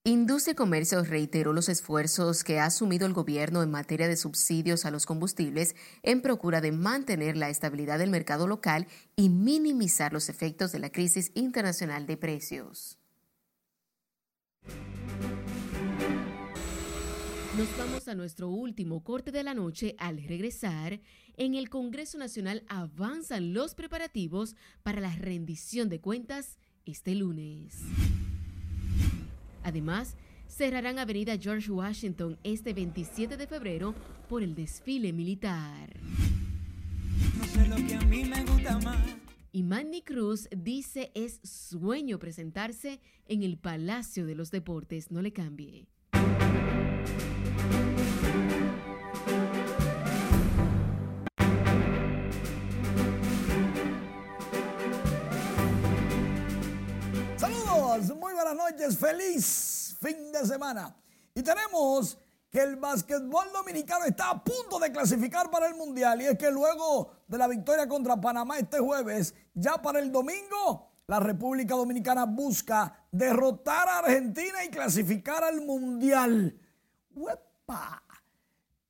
Industria Comercio reiteró los esfuerzos que ha asumido el gobierno en materia de subsidios a los combustibles en procura de mantener la estabilidad del mercado local y minimizar los efectos de la crisis internacional de precios. Nos vamos a nuestro último corte de la noche. Al regresar, en el Congreso Nacional avanzan los preparativos para la rendición de cuentas este lunes. Además, cerrarán Avenida George Washington este 27 de febrero por el desfile militar. Y Manny Cruz dice es sueño presentarse en el Palacio de los Deportes. No le cambie. Muy buenas noches, feliz fin de semana. Y tenemos que el básquetbol dominicano está a punto de clasificar para el Mundial y es que luego de la victoria contra Panamá este jueves, ya para el domingo, la República Dominicana busca derrotar a Argentina y clasificar al Mundial. ¡Uepa!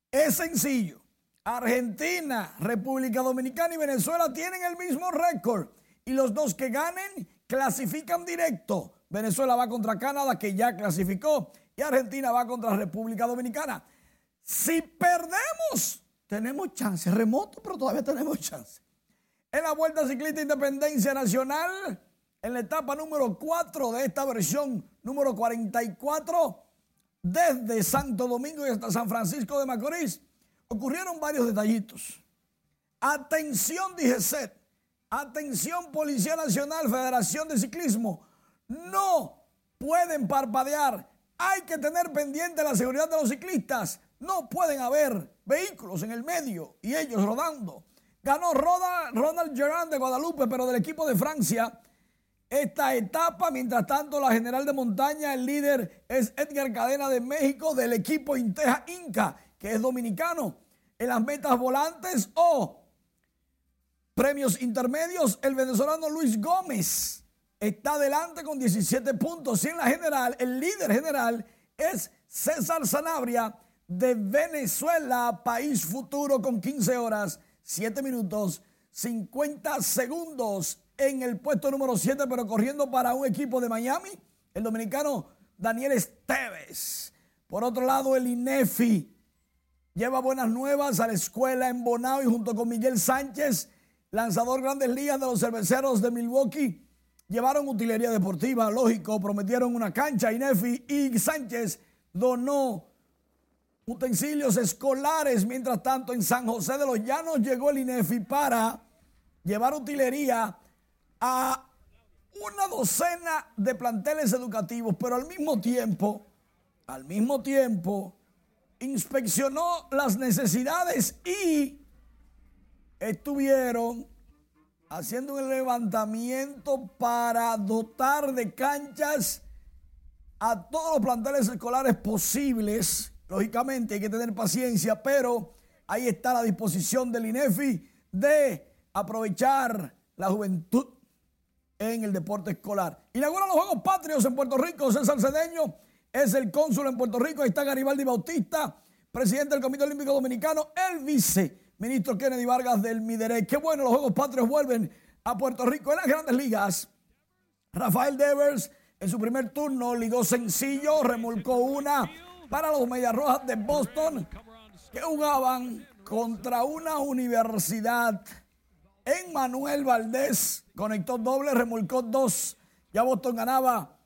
Es sencillo. Argentina, República Dominicana y Venezuela tienen el mismo récord y los dos que ganen clasifican directo. Venezuela va contra Canadá, que ya clasificó, y Argentina va contra República Dominicana. Si perdemos, tenemos chance, remoto, pero todavía tenemos chance. En la Vuelta Ciclista Independencia Nacional, en la etapa número 4 de esta versión, número 44, desde Santo Domingo y hasta San Francisco de Macorís, ocurrieron varios detallitos. Atención, DGCET. Atención, Policía Nacional, Federación de Ciclismo. No pueden parpadear. Hay que tener pendiente la seguridad de los ciclistas. No pueden haber vehículos en el medio y ellos rodando. Ganó Ronald Gerard de Guadalupe, pero del equipo de Francia. Esta etapa, mientras tanto, la general de montaña, el líder es Edgar Cadena de México del equipo Inteja Inca, que es dominicano. En las metas volantes o premios intermedios, el venezolano Luis Gómez está adelante con 17 puntos. Y en la general, el líder general es César Sanabria de Venezuela, país futuro con 15 horas, 7 minutos, 50 segundos en el puesto número 7, pero corriendo para un equipo de Miami, el dominicano Daniel Esteves. Por otro lado, el INEFI lleva buenas nuevas a la escuela en Bonao y junto con Miguel Sánchez, lanzador Grandes Ligas de los Cerveceros de Milwaukee, llevaron utilería deportiva, lógico, prometieron una cancha. INEFI y Sánchez donó utensilios escolares. Mientras tanto, en San José de los Llanos llegó el INEFI para llevar utilería a una docena de planteles educativos, pero al mismo tiempo, al mismo tiempo, inspeccionó las necesidades y estuvieron haciendo un levantamiento para dotar de canchas a todos los planteles escolares posibles. Lógicamente hay que tener paciencia, pero ahí está la disposición del INEFI de aprovechar la juventud en el deporte escolar. Inaugura los Juegos Patrios en Puerto Rico. César Cedeño es el cónsul en Puerto Rico. Ahí está Garibaldi Bautista, presidente del Comité Olímpico Dominicano, el viceministro Kennedy Vargas del Midere. Qué bueno, los Juegos Patrios vuelven a Puerto Rico en las grandes ligas. Rafael Devers En su primer turno ligó sencillo, remolcó una para los Medias Rojas de Boston que jugaban contra una universidad. En Manuel Valdés conectó doble, remolcó dos. Ya Boston ganaba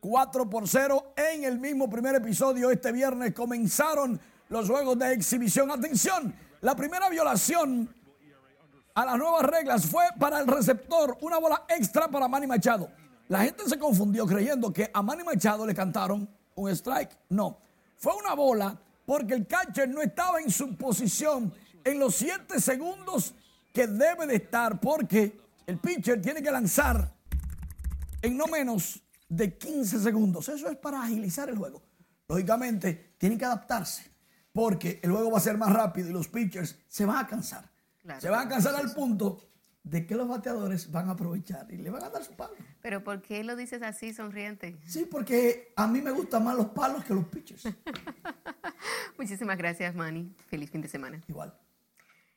4 por 0 en el mismo primer episodio. Este viernes comenzaron los juegos de exhibición. Atención, la primera violación a las nuevas reglas fue para el receptor, una bola extra para Manny Machado. La gente se confundió creyendo que a Manny Machado le cantaron un strike. No, fue una bola porque el catcher no estaba en su posición en los 7 segundos que debe de estar porque el pitcher tiene que lanzar en no menos de 15 segundos. Eso es para agilizar el juego. Lógicamente, tienen que adaptarse porque el juego va a ser más rápido y los pitchers se van a cansar. se van a cansar al punto de que los bateadores van a aprovechar y le van a dar su palo. Pero ¿por qué lo dices así, sonriente? Sí, porque a mí me gustan más los palos que los pitchers. <laughs> Muchísimas gracias, Manny. Feliz fin de semana. Igual.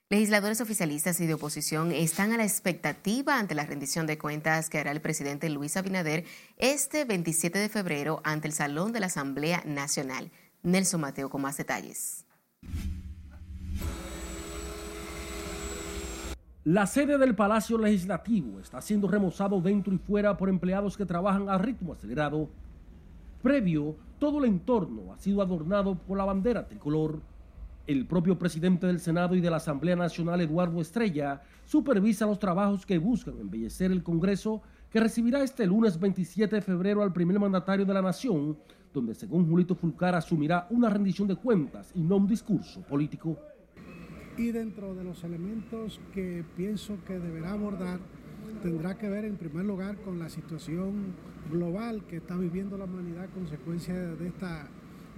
Legisladores oficialistas y de oposición están a la expectativa ante la rendición de cuentas que hará el presidente Luis Abinader este 27 de febrero ante el Salón de la Asamblea Nacional. Nelson Mateo con más detalles. La sede del Palacio Legislativo está siendo remozado dentro y fuera por empleados que trabajan a ritmo acelerado. Previo, todo el entorno ha sido adornado por la bandera tricolor. El propio presidente del Senado y de la Asamblea Nacional, Eduardo Estrella, supervisa los trabajos que buscan embellecer el Congreso que recibirá este lunes 27 de febrero al primer mandatario de la Nación, donde según Julito Fulcar asumirá una rendición de cuentas y no un discurso político. Y dentro de los elementos que pienso que deberá abordar, tendrá que ver en primer lugar con la situación global que está viviendo la humanidad a consecuencia de esta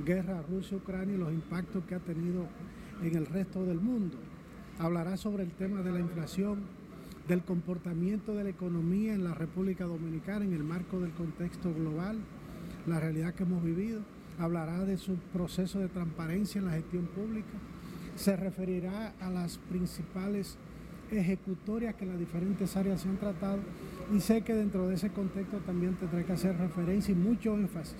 guerra Rusia-Ucrania y los impactos que ha tenido en el resto del mundo. Hablará sobre el tema de la inflación, del comportamiento de la economía en la República Dominicana en el marco del contexto global, la realidad que hemos vivido. Hablará de su proceso de transparencia en la gestión pública se referirá a las principales ejecutorias que las diferentes áreas se han tratado y sé que dentro de ese contexto también tendré que hacer referencia y mucho énfasis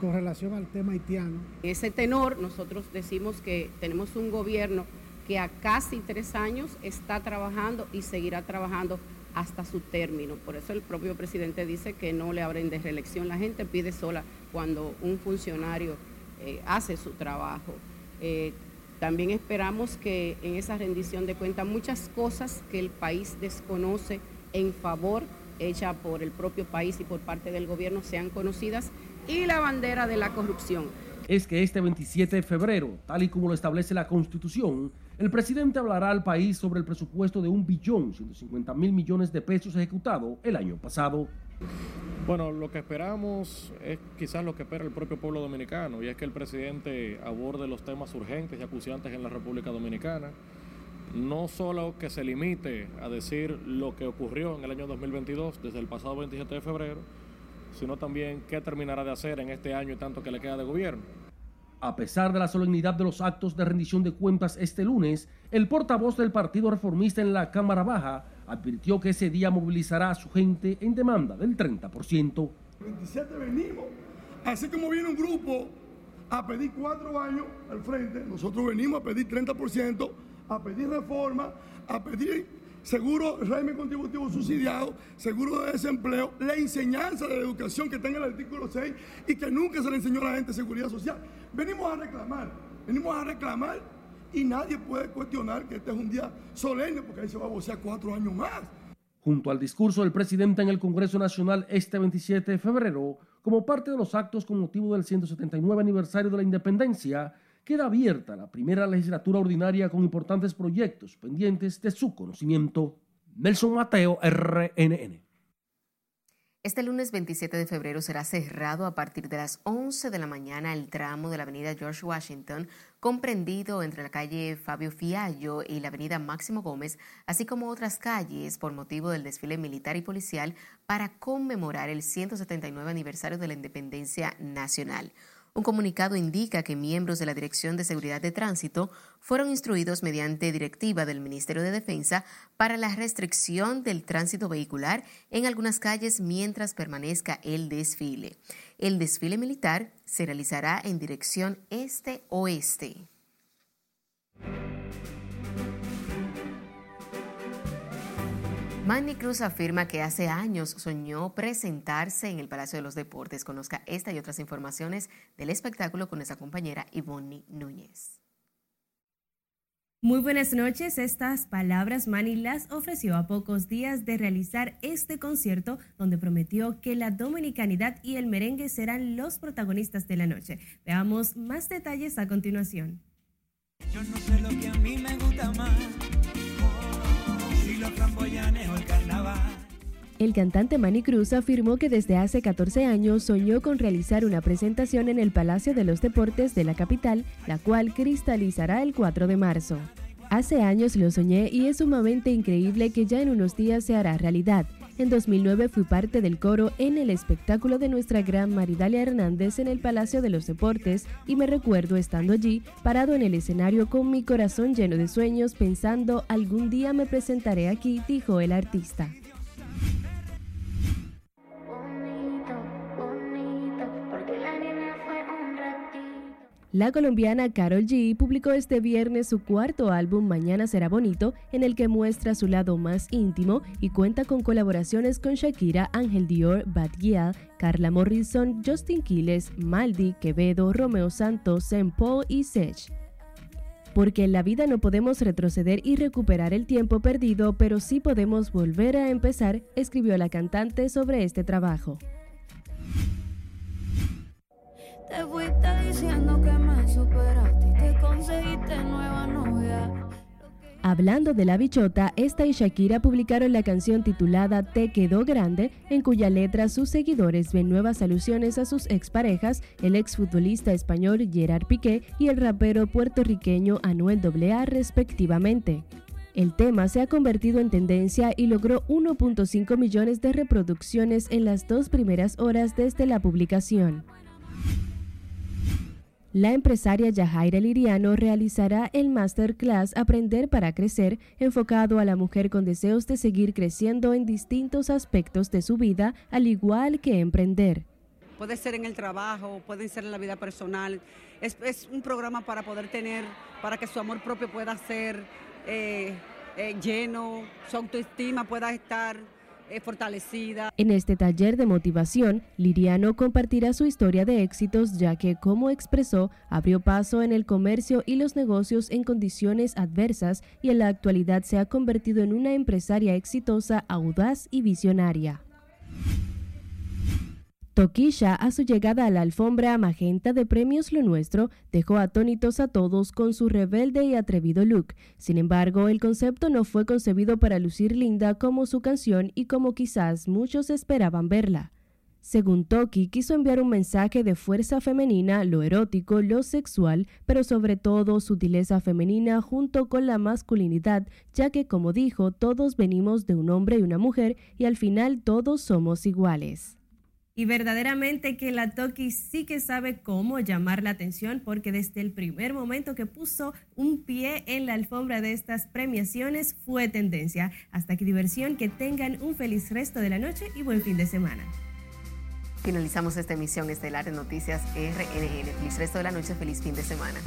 con relación al tema haitiano. Ese tenor nosotros decimos que tenemos un gobierno que a casi tres años está trabajando y seguirá trabajando hasta su término. Por eso el propio presidente dice que no le abren de reelección. La gente pide sola cuando un funcionario eh, hace su trabajo. Eh, también esperamos que en esa rendición de cuentas muchas cosas que el país desconoce en favor hecha por el propio país y por parte del gobierno sean conocidas y la bandera de la corrupción. Es que este 27 de febrero, tal y como lo establece la Constitución, el presidente hablará al país sobre el presupuesto de un billón 150 mil millones de pesos ejecutado el año pasado. Bueno, lo que esperamos es quizás lo que espera el propio pueblo dominicano, y es que el presidente aborde los temas urgentes y acuciantes en la República Dominicana. No solo que se limite a decir lo que ocurrió en el año 2022, desde el pasado 27 de febrero, sino también qué terminará de hacer en este año y tanto que le queda de gobierno. A pesar de la solemnidad de los actos de rendición de cuentas este lunes, el portavoz del Partido Reformista en la Cámara Baja advirtió que ese día movilizará a su gente en demanda del 30%. 27 venimos, así como viene un grupo a pedir cuatro años al frente, nosotros venimos a pedir 30%, a pedir reforma, a pedir seguro régimen contributivo subsidiado, seguro de desempleo, la enseñanza de la educación que tenga el artículo 6 y que nunca se le enseñó a la gente seguridad social. Venimos a reclamar, venimos a reclamar y nadie puede cuestionar que este es un día solemne porque ahí se va a vocear cuatro años más. Junto al discurso del presidente en el Congreso Nacional este 27 de febrero, como parte de los actos con motivo del 179 aniversario de la independencia, queda abierta la primera legislatura ordinaria con importantes proyectos pendientes de su conocimiento. Nelson Mateo, RNN. Este lunes 27 de febrero será cerrado a partir de las 11 de la mañana el tramo de la avenida George Washington, comprendido entre la calle Fabio Fiallo y la avenida Máximo Gómez, así como otras calles por motivo del desfile militar y policial para conmemorar el 179 aniversario de la independencia nacional. Un comunicado indica que miembros de la Dirección de Seguridad de Tránsito fueron instruidos mediante directiva del Ministerio de Defensa para la restricción del tránsito vehicular en algunas calles mientras permanezca el desfile. El desfile militar se realizará en dirección este-oeste. Manny Cruz afirma que hace años soñó presentarse en el Palacio de los Deportes. Conozca esta y otras informaciones del espectáculo con nuestra compañera Ivonne Núñez. Muy buenas noches. Estas palabras Manny las ofreció a pocos días de realizar este concierto donde prometió que la dominicanidad y el merengue serán los protagonistas de la noche. Veamos más detalles a continuación. Yo no sé lo que a mí me gusta más el cantante Manny Cruz afirmó que desde hace 14 años soñó con realizar una presentación en el Palacio de los Deportes de la capital, la cual cristalizará el 4 de marzo. Hace años lo soñé y es sumamente increíble que ya en unos días se hará realidad. En 2009 fui parte del coro en el espectáculo de nuestra gran Maridalia Hernández en el Palacio de los Deportes y me recuerdo estando allí, parado en el escenario con mi corazón lleno de sueños pensando algún día me presentaré aquí, dijo el artista. La colombiana Carol G publicó este viernes su cuarto álbum Mañana será bonito, en el que muestra su lado más íntimo y cuenta con colaboraciones con Shakira, Ángel Dior, Bad Gyal, Carla Morrison, Justin Quiles, Maldi, Quevedo, Romeo Santos, Paul y Sech. Porque en la vida no podemos retroceder y recuperar el tiempo perdido, pero sí podemos volver a empezar, escribió la cantante sobre este trabajo. Te fuiste diciendo que me superaste y te conseguiste nueva novia. Hablando de la bichota, esta y Shakira publicaron la canción titulada Te quedó grande, en cuya letra sus seguidores ven nuevas alusiones a sus exparejas, el exfutbolista español Gerard Piqué y el rapero puertorriqueño Anuel AA respectivamente. El tema se ha convertido en tendencia y logró 1.5 millones de reproducciones en las dos primeras horas desde la publicación. La empresaria Yajaira Liriano realizará el masterclass Aprender para Crecer, enfocado a la mujer con deseos de seguir creciendo en distintos aspectos de su vida, al igual que emprender. Puede ser en el trabajo, puede ser en la vida personal. Es, un programa para poder tener, para que su amor propio pueda ser eh, eh, lleno, su autoestima pueda estar fortalecida. En este taller de motivación, Liriano compartirá su historia de éxitos ya que, como expresó, abrió paso en el comercio y los negocios en condiciones adversas y en la actualidad se ha convertido en una empresaria exitosa, audaz y visionaria. Toquisha, a su llegada a la alfombra magenta de Premios Lo Nuestro, dejó atónitos a todos con su rebelde y atrevido look. Sin embargo, el concepto no fue concebido para lucir linda como su canción y como quizás muchos esperaban verla. Según Toki, quiso enviar un mensaje de fuerza femenina, lo erótico, lo sexual, pero sobre todo sutileza femenina junto con la masculinidad, ya que, como dijo, todos venimos de un hombre y una mujer y al final todos somos iguales. Y verdaderamente que la Toki sí que sabe cómo llamar la atención porque desde el primer momento que puso un pie en la alfombra de estas premiaciones fue tendencia. Hasta que diversión, que tengan un feliz resto de la noche y buen fin de semana. Finalizamos esta emisión estelar de Noticias RNN. Feliz resto de la noche, feliz fin de semana.